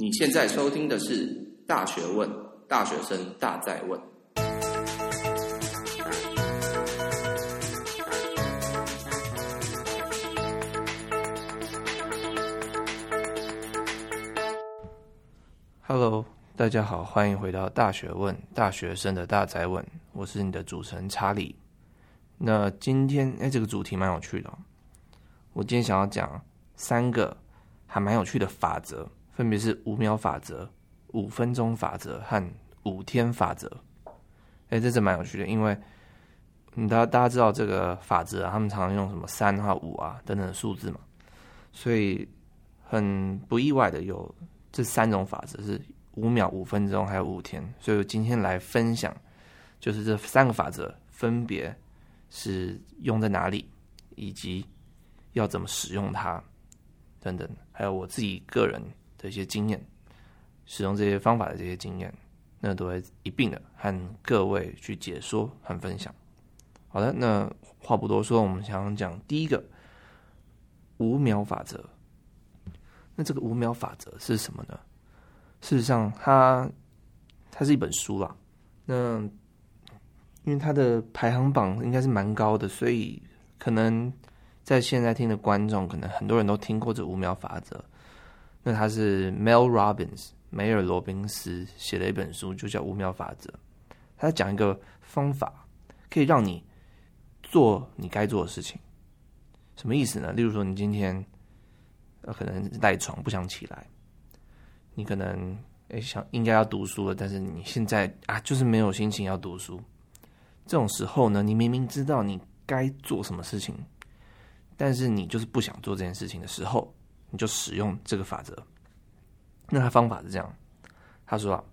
你现在收听的是《大学问》，大学生大在问。Hello，大家好，欢迎回到《大学问》，大学生的大在问。我是你的主持人查理。那今天，哎，这个主题蛮有趣的。我今天想要讲三个还蛮有趣的法则。分别是五秒法则、五分钟法则和五天法则。哎，这是蛮有趣的，因为你大大家知道这个法则，他们常用什么三啊、五啊等等数字嘛，所以很不意外的有这三种法则是五秒、五分钟还有五天。所以我今天来分享，就是这三个法则分别是用在哪里，以及要怎么使用它等等，还有我自己个人。的一些经验，使用这些方法的这些经验，那都会一并的和各位去解说和分享。好的，那话不多说，我们想讲第一个五秒法则。那这个五秒法则是什么呢？事实上它，它它是一本书啦。那因为它的排行榜应该是蛮高的，所以可能在现在听的观众，可能很多人都听过这五秒法则。那他是 Mel Robbins 梅尔罗宾斯写的一本书，就叫《五秒法则》。他讲一个方法，可以让你做你该做的事情。什么意思呢？例如说，你今天呃可能赖床不想起来，你可能诶想应该要读书了，但是你现在啊就是没有心情要读书。这种时候呢，你明明知道你该做什么事情，但是你就是不想做这件事情的时候。你就使用这个法则。那他方法是这样，他说啊，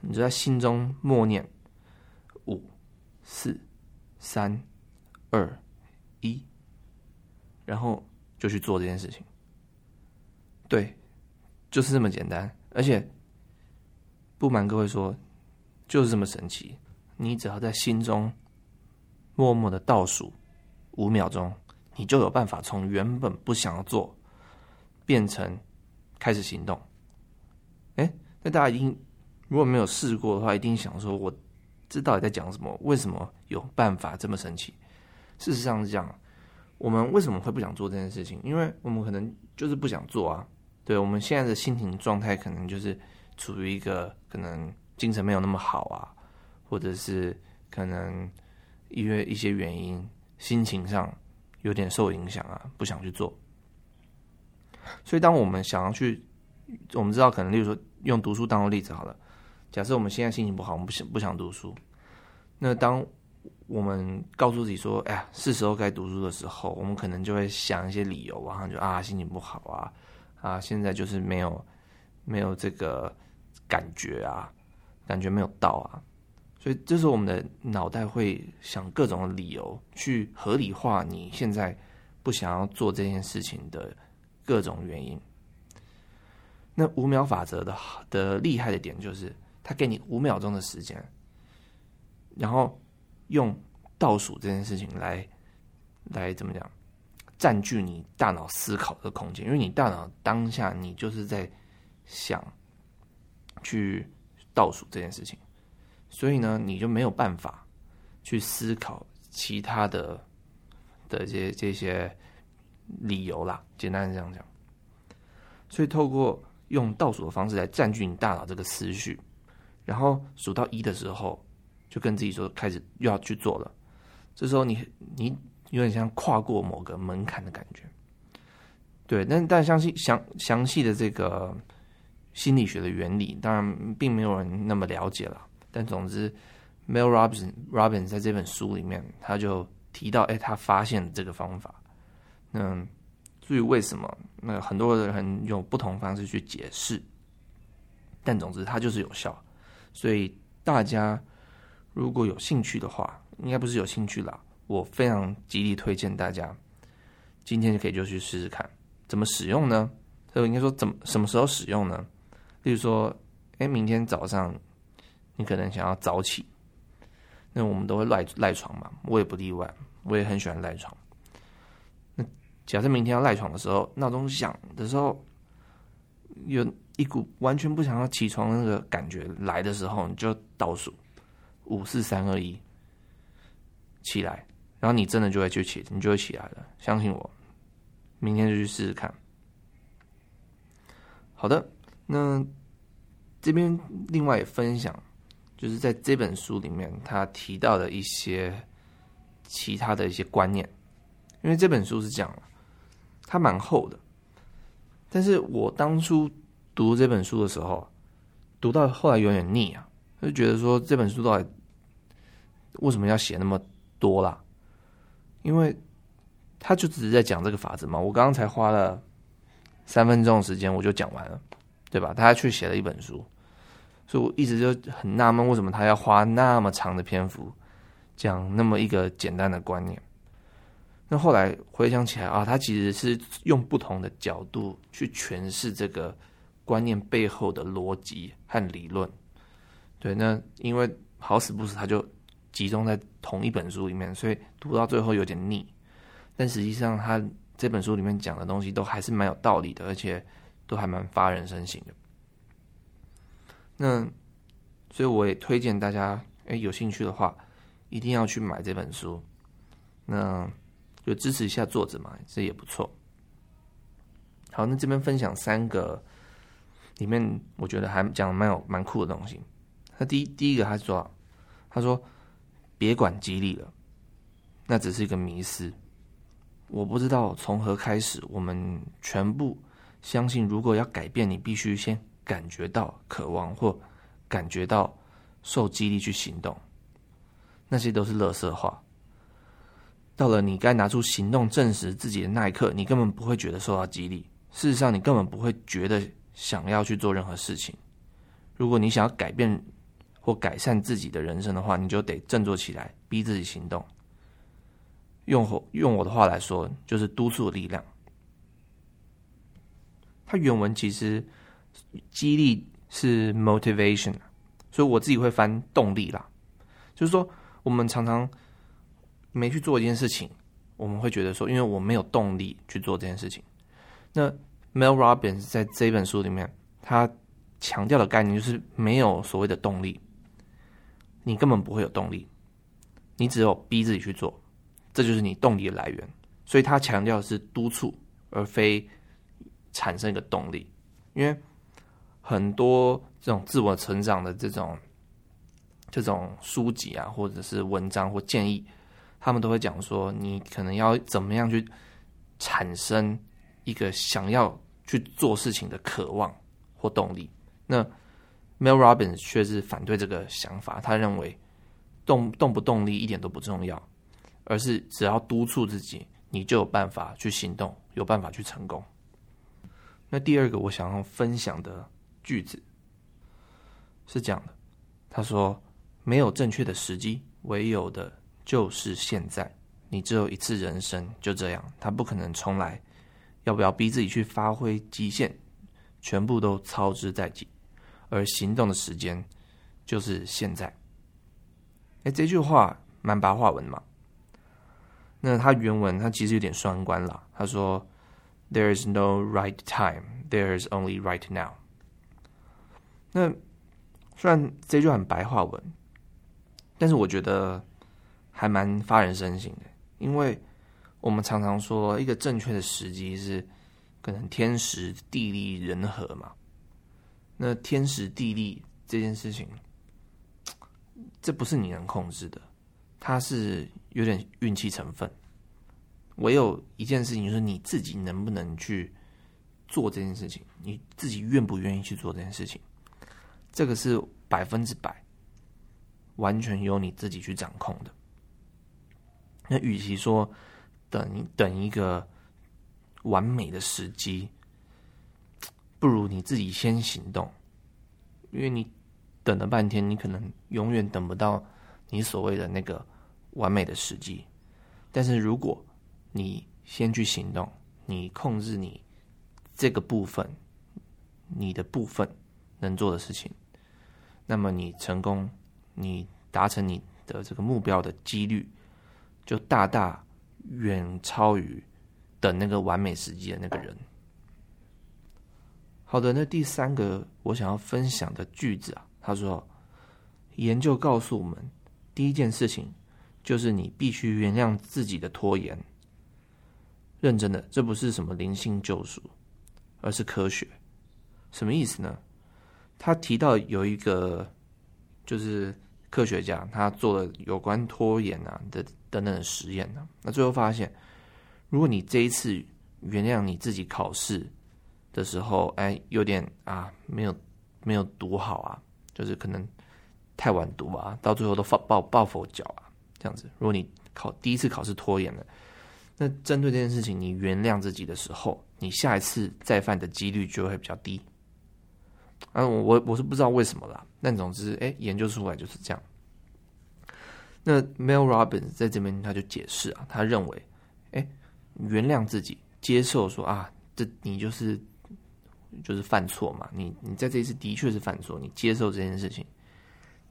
你就在心中默念五、四、三、二、一，然后就去做这件事情。对，就是这么简单。而且不瞒各位说，就是这么神奇。你只要在心中默默的倒数五秒钟，你就有办法从原本不想要做。变成开始行动，哎，那大家一定如果没有试过的话，一定想说：我这到底在讲什么？为什么有办法这么神奇？事实上是这样，我们为什么会不想做这件事情？因为我们可能就是不想做啊。对，我们现在的心情状态，可能就是处于一个可能精神没有那么好啊，或者是可能因为一些原因，心情上有点受影响啊，不想去做。所以，当我们想要去，我们知道可能，例如说用读书当做例子好了。假设我们现在心情不好，我们不想不想读书。那当我们告诉自己说：“哎呀，是时候该读书的时候”，我们可能就会想一些理由，然后就啊，心情不好啊，啊，现在就是没有没有这个感觉啊，感觉没有到啊。所以，这时候我们的脑袋会想各种理由去合理化你现在不想要做这件事情的。各种原因，那五秒法则的的厉害的点就是，他给你五秒钟的时间，然后用倒数这件事情来来怎么讲，占据你大脑思考的空间，因为你大脑当下你就是在想去倒数这件事情，所以呢，你就没有办法去思考其他的的这这些。理由啦，简单是这样讲。所以透过用倒数的方式来占据你大脑这个思绪，然后数到一的时候，就跟自己说开始又要去做了。这时候你你有点像跨过某个门槛的感觉。对，但但详细详详细的这个心理学的原理，当然并没有人那么了解了。但总之，Mel Robins Robins 在这本书里面，他就提到，哎，他发现了这个方法。嗯，至于为什么，那很多人用不同方式去解释，但总之它就是有效。所以大家如果有兴趣的话，应该不是有兴趣啦，我非常极力推荐大家今天就可以就去试试看怎么使用呢？所以应该说怎么什么时候使用呢？例如说，哎，明天早上你可能想要早起，那我们都会赖赖床嘛，我也不例外，我也很喜欢赖床。假设明天要赖床的时候，闹钟响的时候，有一股完全不想要起床的那个感觉来的时候，你就倒数五四三二一起来，然后你真的就会去起，你就会起来了。相信我，明天就去试试看。好的，那这边另外也分享，就是在这本书里面他提到的一些其他的一些观念，因为这本书是这样，它蛮厚的，但是我当初。读这本书的时候，读到后来有点腻啊，就觉得说这本书到底为什么要写那么多啦？因为他就只是在讲这个法则嘛。我刚刚才花了三分钟时间，我就讲完了，对吧？他却写了一本书，所以我一直就很纳闷，为什么他要花那么长的篇幅讲那么一个简单的观念？那后来回想起来啊，他其实是用不同的角度去诠释这个。观念背后的逻辑和理论，对，那因为好死不死，他就集中在同一本书里面，所以读到最后有点腻。但实际上，他这本书里面讲的东西都还是蛮有道理的，而且都还蛮发人深省的。那所以我也推荐大家，哎，有兴趣的话，一定要去买这本书。那就支持一下作者嘛，这也不错。好，那这边分享三个。里面我觉得还讲的蛮有蛮酷的东西。他第一第一个他说，他说别管激励了，那只是一个迷思。我不知道从何开始，我们全部相信，如果要改变，你必须先感觉到渴望或感觉到受激励去行动。那些都是垃圾话。到了你该拿出行动证实自己的那一刻，你根本不会觉得受到激励。事实上，你根本不会觉得。想要去做任何事情，如果你想要改变或改善自己的人生的话，你就得振作起来，逼自己行动。用我用我的话来说，就是督促力量。它原文其实激励是 motivation，所以我自己会翻动力啦。就是说，我们常常没去做一件事情，我们会觉得说，因为我没有动力去做这件事情。那 Mel Robbins 在这本书里面，他强调的概念就是没有所谓的动力，你根本不会有动力，你只有逼自己去做，这就是你动力的来源。所以他强调的是督促，而非产生一个动力。因为很多这种自我成长的这种这种书籍啊，或者是文章或建议，他们都会讲说，你可能要怎么样去产生一个想要。去做事情的渴望或动力，那 Mel Robbins 却是反对这个想法。他认为动动不动力一点都不重要，而是只要督促自己，你就有办法去行动，有办法去成功。那第二个我想要分享的句子是这样的：他说，没有正确的时机，唯有的就是现在。你只有一次人生，就这样，他不可能重来。要不要逼自己去发挥极限，全部都操之在己，而行动的时间就是现在。哎，这句话蛮白话文嘛。那他原文他其实有点双关啦。他说：“There is no right time, there is only right now。”那虽然这句话很白话文，但是我觉得还蛮发人深省的，因为。我们常常说，一个正确的时机是可能天时地利人和嘛。那天时地利这件事情，这不是你能控制的，它是有点运气成分。唯有一件事情，就是你自己能不能去做这件事情，你自己愿不愿意去做这件事情，这个是百分之百完全由你自己去掌控的。那与其说，等等一个完美的时机，不如你自己先行动，因为你等了半天，你可能永远等不到你所谓的那个完美的时机。但是如果你先去行动，你控制你这个部分，你的部分能做的事情，那么你成功，你达成你的这个目标的几率就大大。远超于等那个完美时机的那个人。好的，那第三个我想要分享的句子啊，他说，研究告诉我们，第一件事情就是你必须原谅自己的拖延。认真的，这不是什么灵性救赎，而是科学。什么意思呢？他提到有一个就是科学家，他做了有关拖延啊的等等的实验呢、那最后发现，如果你这一次原谅你自己考试的时候，哎，有点啊，没有没有读好啊，就是可能太晚读啊，到最后都抱抱抱佛脚啊，这样子。如果你考第一次考试拖延了。那针对这件事情，你原谅自己的时候，你下一次再犯的几率就会比较低。啊，我我是不知道为什么啦，但总之，哎，研究出来就是这样。那 Mel Robbins 在这边他就解释啊，他认为，哎，原谅自己，接受说啊，这你就是就是犯错嘛，你你在这一次的确是犯错，你接受这件事情，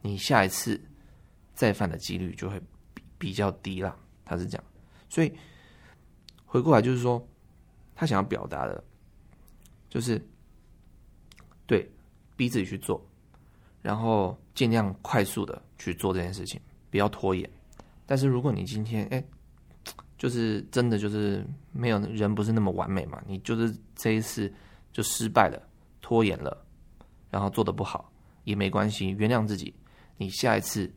你下一次再犯的几率就会比比较低啦。他是这样，所以。回过来就是说，他想要表达的，就是对，逼自己去做，然后尽量快速的去做这件事情，不要拖延。但是如果你今天哎，就是真的就是没有人不是那么完美嘛，你就是这一次就失败了，拖延了，然后做得不好也没关系，原谅自己，你下一次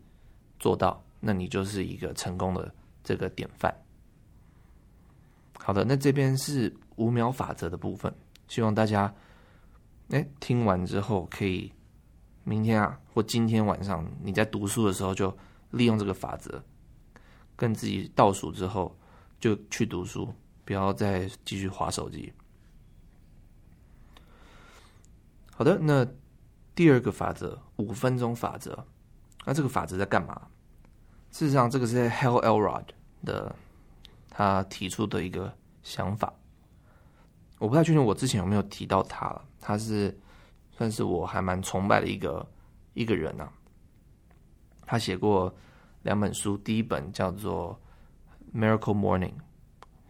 做到，那你就是一个成功的这个典范。好的，那这边是五秒法则的部分，希望大家，哎，听完之后可以明天啊或今天晚上你在读书的时候就利用这个法则，跟自己倒数之后就去读书，不要再继续划手机。好的，那第二个法则，五分钟法则，那这个法则在干嘛？事实上，这个是 Hal Elrod 的。他提出的一个想法，我不太确定我之前有没有提到他了。他是算是我还蛮崇拜的一个一个人啊。他写过两本书，第一本叫做《Miracle Morning》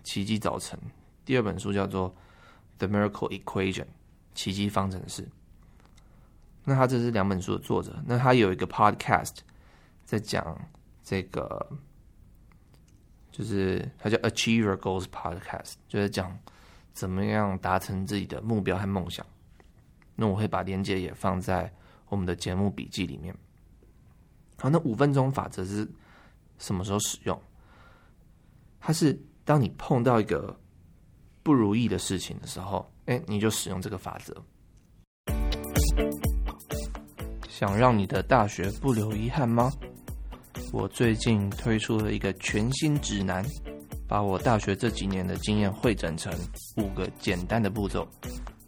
奇迹早晨，第二本书叫做《The Miracle Equation》奇迹方程式。那他这是两本书的作者。那他有一个 Podcast 在讲这个。就是他叫 Achiever Goals Podcast，就是讲怎么样达成自己的目标和梦想。那我会把链接也放在我们的节目笔记里面。好，那五分钟法则是什么时候使用？它是当你碰到一个不如意的事情的时候，哎，你就使用这个法则。想让你的大学不留遗憾吗？我最近推出了一个全新指南，把我大学这几年的经验汇整成五个简单的步骤，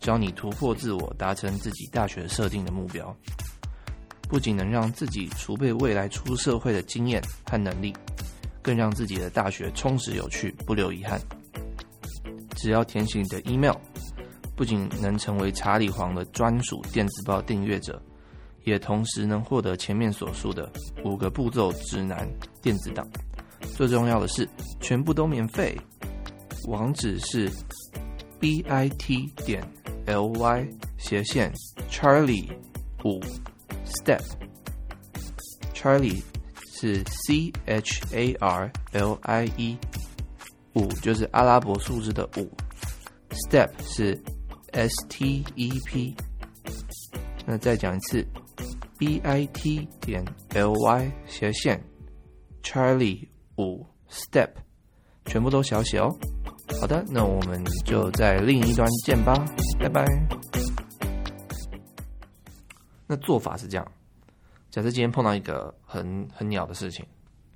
教你突破自我，达成自己大学设定的目标。不仅能让自己储备未来出社会的经验和能力，更让自己的大学充实有趣，不留遗憾。只要填写你的 email，不仅能成为查理皇的专属电子报订阅者。也同时能获得前面所述的五个步骤指南电子档，最重要的是全部都免费。网址是 b i t 点 l y 斜线 Charlie 五 Step。Charlie 是 c h a r l i e 五就是阿拉伯数字的五，Step 是 s t e p。那再讲一次。b i t 点 l y 斜线 Charlie 五 Step，全部都小写哦。好的，那我们就在另一端见吧，拜拜。那做法是这样：假设今天碰到一个很很鸟的事情，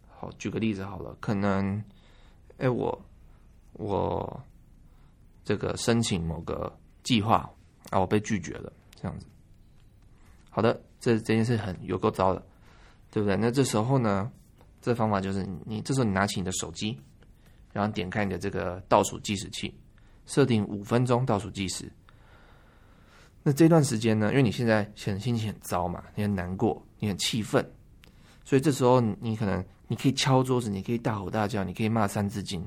好，举个例子好了，可能，哎，我我这个申请某个计划啊，我被拒绝了，这样子。好的。这这件事很有够糟的，对不对？那这时候呢，这方法就是你这时候你拿起你的手机，然后点开你的这个倒数计时器，设定五分钟倒数计时。那这段时间呢，因为你现在很心情很糟嘛，你很难过，你很气愤，所以这时候你可能你可以敲桌子，你可以大吼大叫，你可以骂三字经，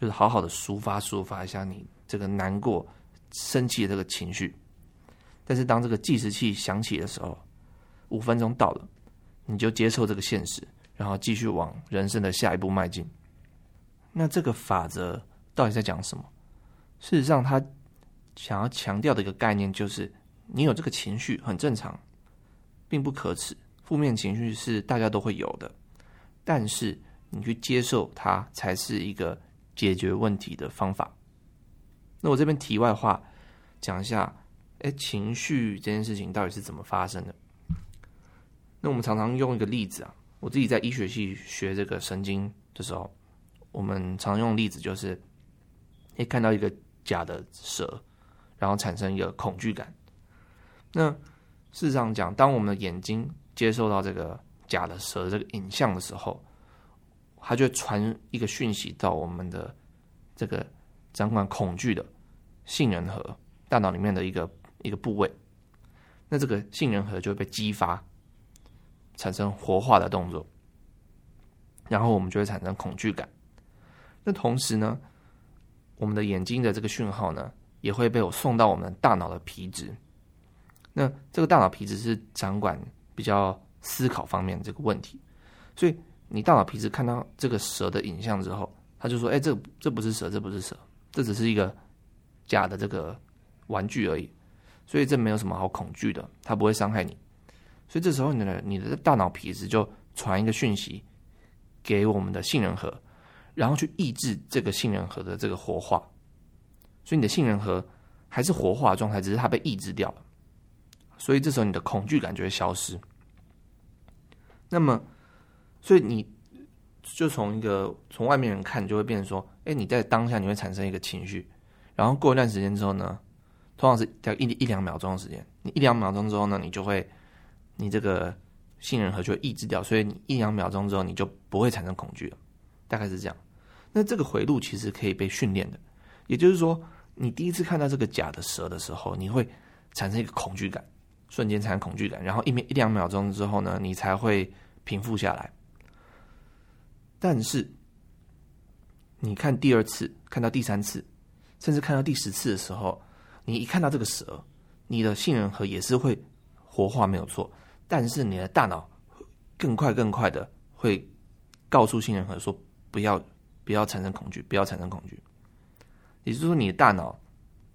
就是好好的抒发抒发一下你这个难过、生气的这个情绪。但是当这个计时器响起的时候，五分钟到了，你就接受这个现实，然后继续往人生的下一步迈进。那这个法则到底在讲什么？事实上，他想要强调的一个概念就是，你有这个情绪很正常，并不可耻。负面情绪是大家都会有的，但是你去接受它，才是一个解决问题的方法。那我这边题外话讲一下，哎，情绪这件事情到底是怎么发生的？那我们常常用一个例子啊，我自己在医学系学这个神经的时候，我们常用例子就是，你，看到一个假的蛇，然后产生一个恐惧感。那事实上讲，当我们的眼睛接受到这个假的蛇这个影像的时候，它就传一个讯息到我们的这个掌管恐惧的。杏仁核，大脑里面的一个一个部位，那这个杏仁核就会被激发，产生活化的动作，然后我们就会产生恐惧感。那同时呢，我们的眼睛的这个讯号呢，也会被我送到我们大脑的皮质。那这个大脑皮质是掌管比较思考方面的这个问题，所以你大脑皮质看到这个蛇的影像之后，他就说：“哎，这这不是蛇，这不是蛇，这只是一个。”假的这个玩具而已，所以这没有什么好恐惧的，它不会伤害你。所以这时候你的你的大脑皮质就传一个讯息给我们的杏仁核，然后去抑制这个杏仁核的这个活化。所以你的杏仁核还是活化状态，只是它被抑制掉了。所以这时候你的恐惧感就会消失。那么，所以你就从一个从外面人看，就会变成说：哎，你在当下你会产生一个情绪。然后过一段时间之后呢，通常是在一一两秒钟的时间，你一两秒钟之后呢，你就会，你这个杏仁核就会抑制掉，所以你一两秒钟之后你就不会产生恐惧了，大概是这样。那这个回路其实可以被训练的，也就是说，你第一次看到这个假的蛇的时候，你会产生一个恐惧感，瞬间产生恐惧感，然后一秒一两秒钟之后呢，你才会平复下来。但是，你看第二次，看到第三次。甚至看到第十次的时候，你一看到这个蛇，你的杏仁核也是会活化，没有错。但是你的大脑更快、更快的会告诉杏仁核说：“不要，不要产生恐惧，不要产生恐惧。”也就是说，你的大脑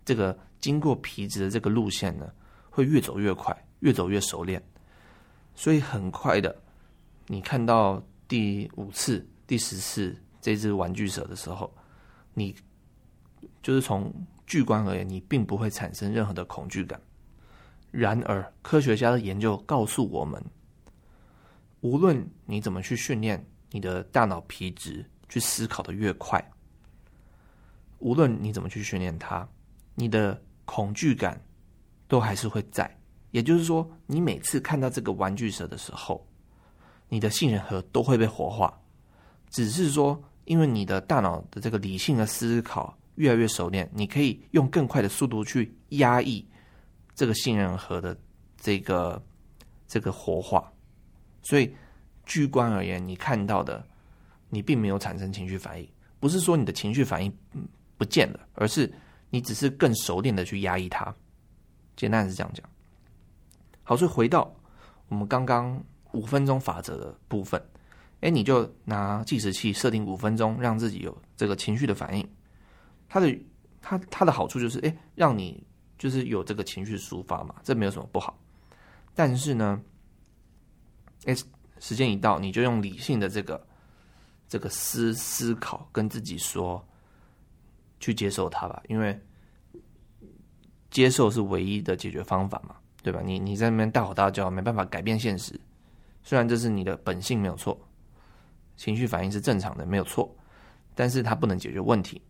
这个经过皮质的这个路线呢，会越走越快，越走越熟练。所以很快的，你看到第五次、第十次这只玩具蛇的时候，你。就是从巨观而言，你并不会产生任何的恐惧感。然而，科学家的研究告诉我们，无论你怎么去训练你的大脑皮质去思考的越快，无论你怎么去训练它，你的恐惧感都还是会在。也就是说，你每次看到这个玩具蛇的时候，你的杏仁核都会被活化，只是说，因为你的大脑的这个理性的思考。越来越熟练，你可以用更快的速度去压抑这个杏仁核的这个这个活化，所以居观而言，你看到的你并没有产生情绪反应，不是说你的情绪反应不见了，而是你只是更熟练的去压抑它。简单是这样讲。好，所以回到我们刚刚五分钟法则的部分，哎，你就拿计时器设定五分钟，让自己有这个情绪的反应。它的它它的好处就是，哎，让你就是有这个情绪抒发嘛，这没有什么不好。但是呢，哎，时间一到，你就用理性的这个这个思思考，跟自己说，去接受它吧，因为接受是唯一的解决方法嘛，对吧？你你在那边大吼大叫，没办法改变现实。虽然这是你的本性没有错，情绪反应是正常的没有错，但是它不能解决问题。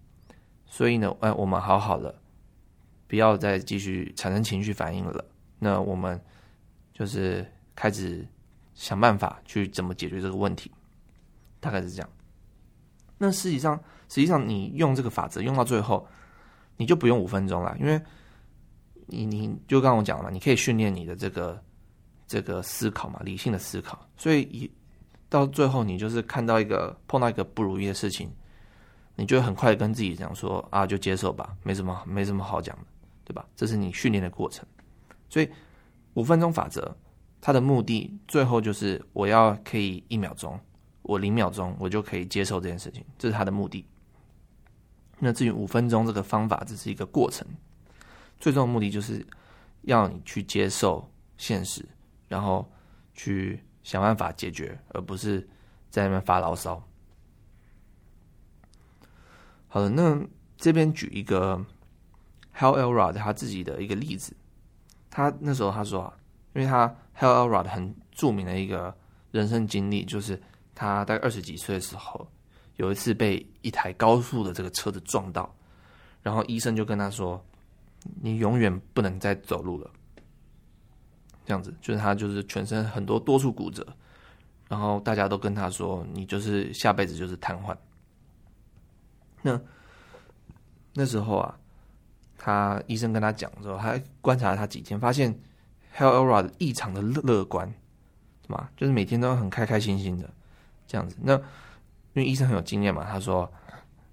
所以呢，哎，我们好好的，不要再继续产生情绪反应了。那我们就是开始想办法去怎么解决这个问题，大概是这样。那实际上，实际上你用这个法则用到最后，你就不用五分钟了，因为你你就刚我讲了嘛，你可以训练你的这个这个思考嘛，理性的思考。所以一到最后，你就是看到一个碰到一个不如意的事情。你就很快跟自己讲说啊，就接受吧，没什么，没什么好讲的，对吧？这是你训练的过程。所以五分钟法则，他的目的最后就是我要可以一秒钟，我零秒钟我就可以接受这件事情，这是他的目的。那至于五分钟这个方法，只是一个过程，最终的目的就是要你去接受现实，然后去想办法解决，而不是在那边发牢骚。好的，那这边举一个 Hal Elrod 他自己的一个例子，他那时候他说啊，因为他 Hal Elrod 很著名的一个人生经历，就是他大概二十几岁的时候。有一次被一台高速的这个车子撞到，然后医生就跟他说：“你永远不能再走路了。”这样子，就是他就是全身很多多处骨折，然后大家都跟他说：“你就是下辈子就是瘫痪。”那那时候啊，他医生跟他讲的时候，他观察了他几天，发现还有 Elra 异常的乐观，对吗？就是每天都很开开心心的这样子。那因为医生很有经验嘛，他说：“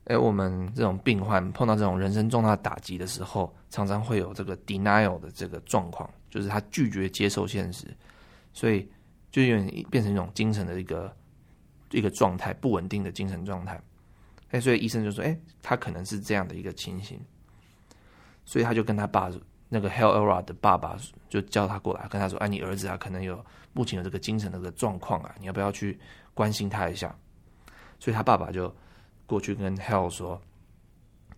哎，我们这种病患碰到这种人生重大打击的时候，常常会有这个 denial 的这个状况，就是他拒绝接受现实，所以就有点变成一种精神的一个一个状态，不稳定的精神状态。哎，所以医生就说：哎，他可能是这样的一个情形，所以他就跟他爸那个 Helera 的爸爸就叫他过来，跟他说：哎，你儿子啊，可能有目前有这个精神的个状况啊，你要不要去关心他一下？”所以他爸爸就过去跟 Hell 说：“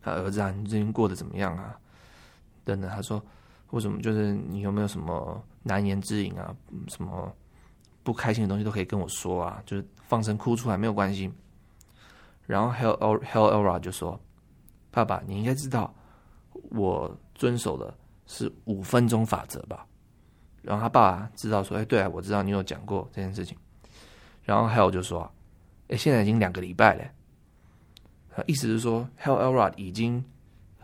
他儿子啊，你最近过得怎么样啊？”等等，他说：“为什么？就是你有没有什么难言之隐啊？什么不开心的东西都可以跟我说啊，就是放声哭出来没有关系。”然后 Hal Hal Elrod 就说：“爸爸，你应该知道我遵守了是五分钟法则吧？”然后他爸知道说：“哎，对啊，我知道你有讲过这件事情。”然后 Hal 就说。哎，现在已经两个礼拜了，意思是说，Hal Elrod 已经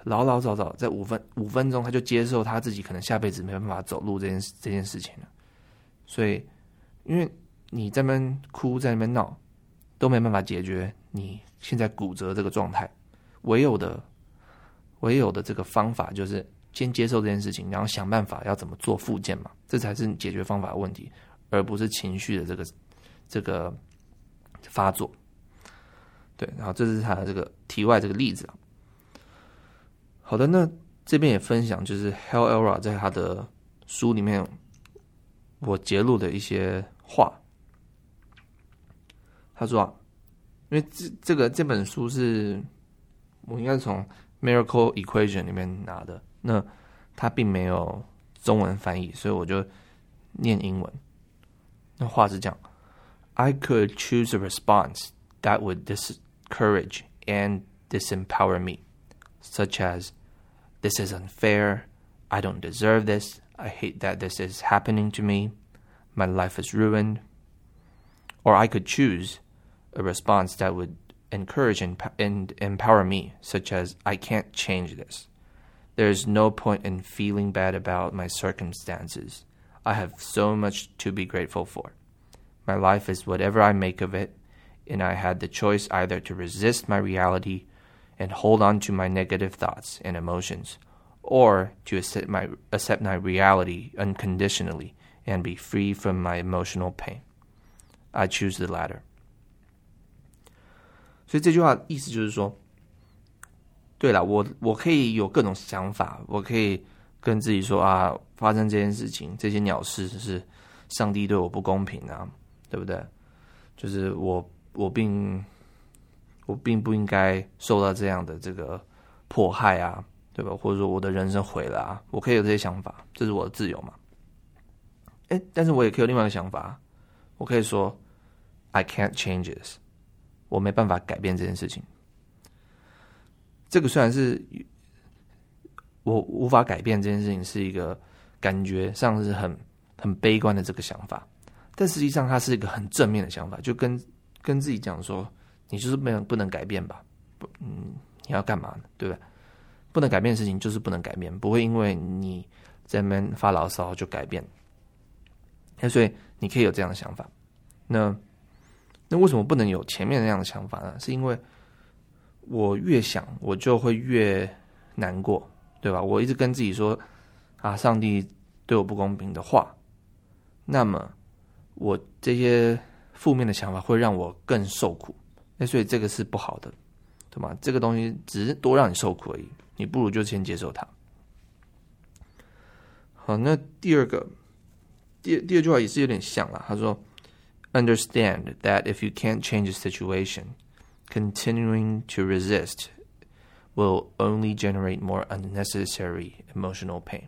老老早早在五分五分钟他就接受他自己可能下辈子没办法走路这件这件事情了。所以，因为你在那边哭在那边闹，都没办法解决你现在骨折这个状态。唯有的唯有的这个方法就是先接受这件事情，然后想办法要怎么做复健嘛，这才是解决方法的问题，而不是情绪的这个这个。发作，对，然后这是他的这个题外这个例子。好的，那这边也分享，就是 Hal Elrod 在他的书里面，我揭露的一些话。他说啊，因为这这个这本书是我应该是从 Miracle Equation 里面拿的，那他并没有中文翻译，所以我就念英文。那话是这样。I could choose a response that would discourage and disempower me, such as, This is unfair, I don't deserve this, I hate that this is happening to me, my life is ruined. Or I could choose a response that would encourage and, and empower me, such as, I can't change this. There is no point in feeling bad about my circumstances. I have so much to be grateful for. My life is whatever I make of it, and I had the choice either to resist my reality and hold on to my negative thoughts and emotions, or to accept my, accept my reality unconditionally and be free from my emotional pain. I choose the latter. 所以这句话意思就是说， 对了，我我可以有各种想法，我可以跟自己说啊，发生这件事情，这些鸟事是上帝对我不公平啊。对不对？就是我，我并我并不应该受到这样的这个迫害啊，对吧？或者说我的人生毁了啊，我可以有这些想法，这是我的自由嘛。哎，但是我也可以有另外一个想法，我可以说 I can't change this，我没办法改变这件事情。这个虽然是我无法改变这件事情，是一个感觉上是很很悲观的这个想法。但实际上，它是一个很正面的想法，就跟跟自己讲说，你就是不能不能改变吧，不，嗯，你要干嘛呢？对不对？不能改变的事情就是不能改变，不会因为你在那边发牢骚就改变。那所以你可以有这样的想法。那那为什么不能有前面那样的想法呢？是因为我越想，我就会越难过，对吧？我一直跟自己说啊，上帝对我不公平的话，那么我这些负面的想法会让我更受苦。那所以这个是不好的，对吗？这个东西只是多让你受苦而已，你不如就先接受它。好，那第二个，第第二句话也是有点像了。他说：“Understand that if you can't change the situation, continuing to resist will only generate more unnecessary emotional pain.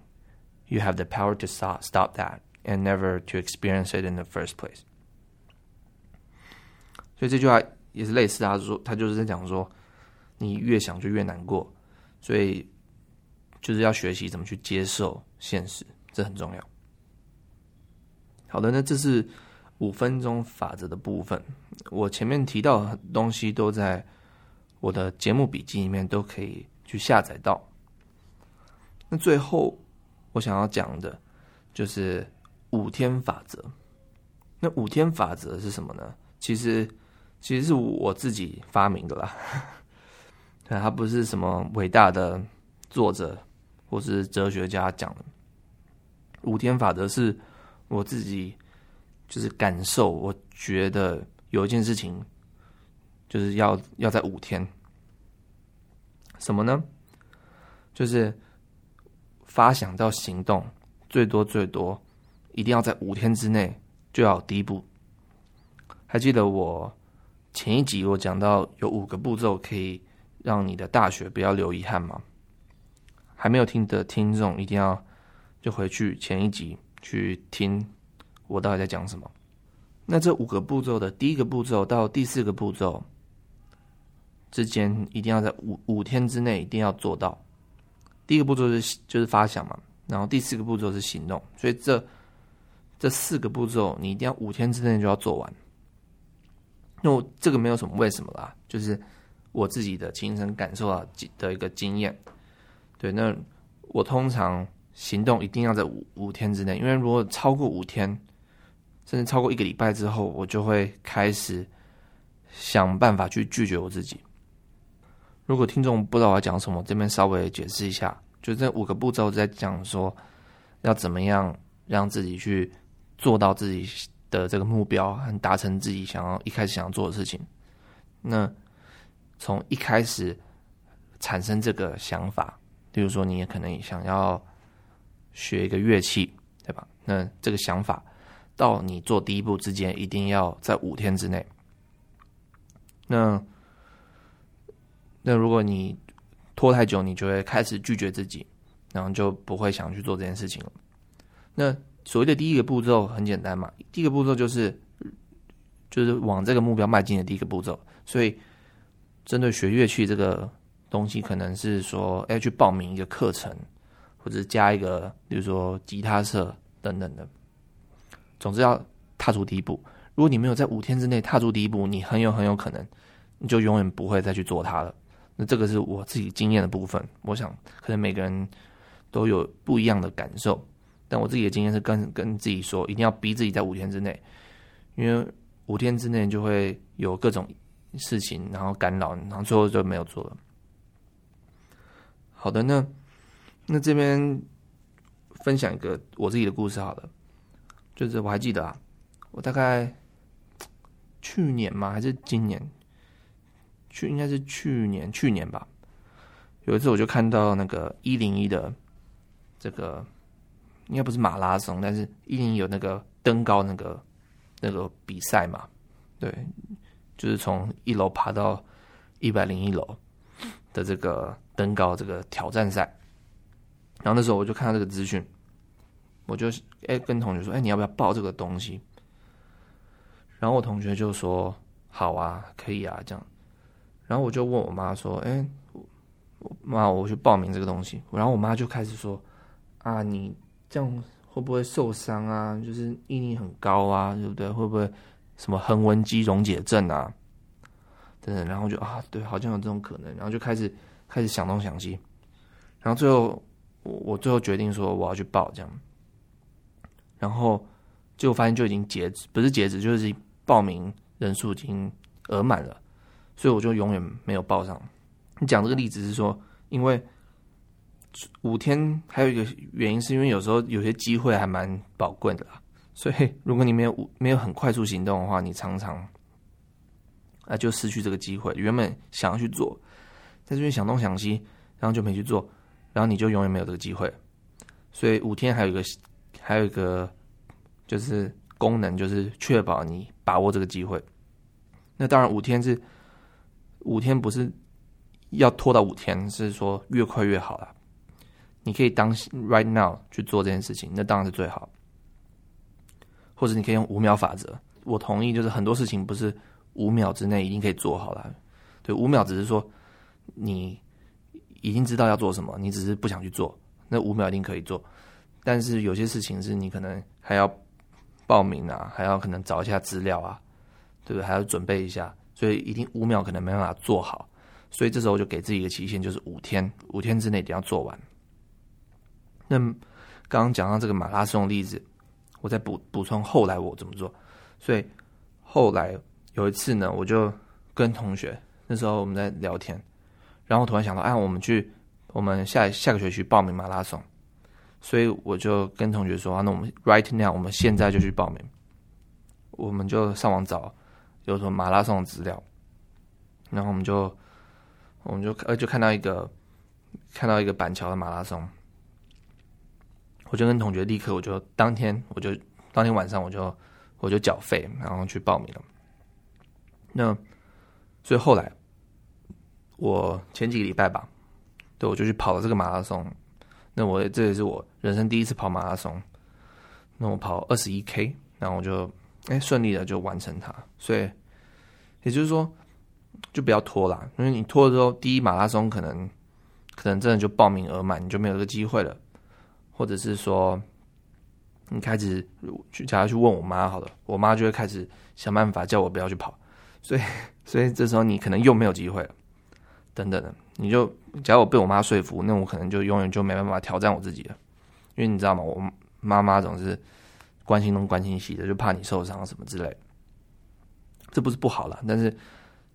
You have the power to stop stop that, and never to experience it in the first place.” 所以这句话也是类似，他说他就是在讲说，你越想就越难过，所以。就是要学习怎么去接受现实，这很重要。好的，那这是五分钟法则的部分。 我前面提到的东西都在我的节目笔记里面，都可以去下载到。那最后我想要讲的就是五天法则。那五天法则是什么呢？其实其实是我自己发明的啦，它不是什么伟大的作者。或是哲学家讲的五天法则，是我自己就是感受，我觉得有一件事情就是要要在五天，什么呢？就是发想到行动，最多最多一定要在五天之内就要第一步。还记得我前一集我讲到有五个步骤可以让你的大学不要留遗憾吗？还没有听的听众，一定要就回去前一集去听我到底在讲什么。那这五个步骤的第一个步骤到第四个步骤之间，一定要在五五天之内一定要做到。第一个步骤是就是发想嘛，然后第四个步骤是行动，所以这这四个步骤你一定要五天之内就要做完。那我这个没有什么为什么啦，就是我自己的亲身感受到的一个经验。对，那我通常行动一定要在五五天之内，因为如果超过五天，甚至超过一个礼拜之后，我就会开始想办法去拒绝我自己。如果听众不知道我要讲什么，这边稍微解释一下，就这五个步骤在讲说要怎么样让自己去做到自己的这个目标，和达成自己想要一开始想要做的事情。那从一开始产生这个想法。比如说，你也可能想要学一个乐器，对吧？那这个想法到你做第一步之间，一定要在五天之内。那那如果你拖太久，你就会开始拒绝自己，然后就不会想去做这件事情了。那所谓的第一个步骤很简单嘛，第一个步骤就是就是往这个目标迈进的第一个步骤。所以，针对学乐器这个。东西可能是说，哎，去报名一个课程，或者加一个，比如说吉他社等等的。总之要踏出第一步。如果你没有在五天之内踏出第一步，你很有很有可能你就永远不会再去做它了。那这个是我自己经验的部分。我想可能每个人都有不一样的感受，但我自己的经验是跟跟自己说，一定要逼自己在五天之内，因为五天之内就会有各种事情，然后干扰，然后最后就没有做了。好的，那那这边分享一个我自己的故事好了，就是我还记得啊，我大概去年嘛，还是今年，去应该是去年去年吧，有一次我就看到那个一零一的这个应该不是马拉松，但是一零一有那个登高那个那个比赛嘛，对，就是从一楼爬到一百零一楼的这个。登高这个挑战赛，然后那时候我就看到这个资讯，我就哎跟同学说，哎你要不要报这个东西？然后我同学就说好啊，可以啊这样。然后我就问我妈说，哎，妈，我去报名这个东西。然后我妈就开始说，啊你这样会不会受伤啊？就是毅力很高啊，对不对？会不会什么横纹肌溶解症啊？等等。然后就啊对，好像有这种可能。然后就开始。开始想东想西，然后最后我我最后决定说我要去报这样，然后就发现就已经截止，不是截止，就是报名人数已经额满了，所以我就永远没有报上。你讲这个例子是说，因为五天还有一个原因是因为有时候有些机会还蛮宝贵的啦，所以如果你没有没有很快速行动的话，你常常啊就失去这个机会。原本想要去做，在这边想东想西，然后就没去做，然后你就永远没有这个机会。所以五天还有一个还有一个就是功能，就是确保你把握这个机会。那当然五天是五天不是要拖到五天，是说越快越好啦。你可以当 right now 去做这件事情，那当然是最好。或者你可以用五秒法则，我同意，就是很多事情不是五秒之内一定可以做好了。对，五秒只是说你已经知道要做什么，你只是不想去做，那五秒一定可以做。但是有些事情是你可能还要报名啊，还要可能找一下资料啊，对不对？还要准备一下，所以一定五秒可能没办法做好。所以这时候就给自己一个期限，就是五天，五天之内一定要做完。那刚刚讲到这个马拉松的例子，我再补补充后来我怎么做。所以后来有一次呢，我就跟同学那时候我们在聊天，然后突然想到，哎，我们去我们下下个学期报名马拉松，所以我就跟同学说啊，那我们 right now 我们现在就去报名，我们就上网找有什么马拉松的资料，然后我们就我们就呃就看到一个看到一个板桥的马拉松。我就跟同学立刻，我就当天，我就当天晚上，我就我就缴费，然后去报名了。那所以后来，我前几个礼拜吧，对，我就去跑了这个马拉松。那我这也是我人生第一次跑马拉松。那我跑二十一 K，然后我就哎顺利的就完成它。所以也就是说，就不要拖啦，因为你拖了之后，第一马拉松可能可能真的就报名额满，你就没有这个机会了。或者是说，你开始去假如去问我妈好了，我妈就会开始想办法叫我不要去跑，所以 所以这时候你可能又没有机会了，等等的，你就假如我被我妈说服，那我可能就永远就没办法挑战我自己了，因为你知道吗？我妈妈总是关心东关心西的，就怕你受伤什么之类，这不是不好了，但是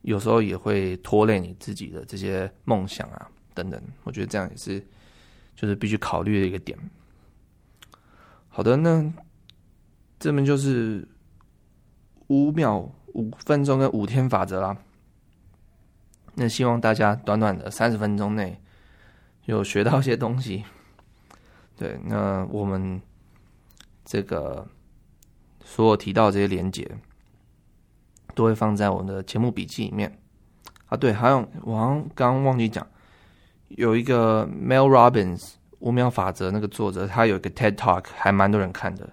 有时候也会拖累你自己的这些梦想啊等等，我觉得这样也是。就是必须考虑的一个点。好的，那这边就是五秒、五分钟跟五天法则啦。那希望大家短短的三十分钟内有学到一些东西。对，那我们这个所有提到这些连接都会放在我们的节目笔记里面。啊，对，还有我好像刚刚忘记讲。有一个 Mel Robbins 五秒法则那个作者，他有一个 TED Talk，还蛮多人看的。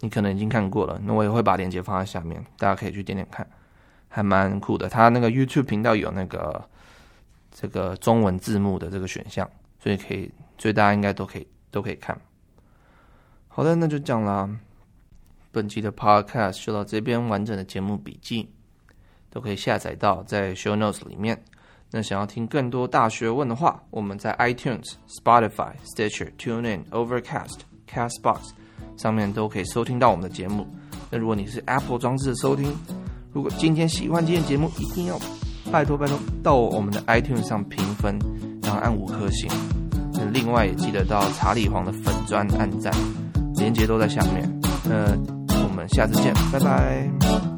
你可能已经看过了，那我也会把链接放在下面，大家可以去点点看，还蛮酷的。他那个 YouTube 频道有那个这个中文字幕的这个选项，所以可以，所以大家应该都可以都可以看。好的，那就这样啦。本期的 Podcast 就到这边，完整的节目笔记都可以下载到在 Show Notes 里面。那想要听更多大学问的话，我们在 iTunes、Spotify、Stitcher、TuneIn、Overcast、Castbox 上面都可以收听到我们的节目。那如果你是 Apple 装置的收听，如果今天喜欢今天节目，一定要拜托拜托到我们的 iTunes 上评分，然后按五颗星。另外也记得到查理皇的粉砖按赞，连接都在下面。那我们下次见，拜拜。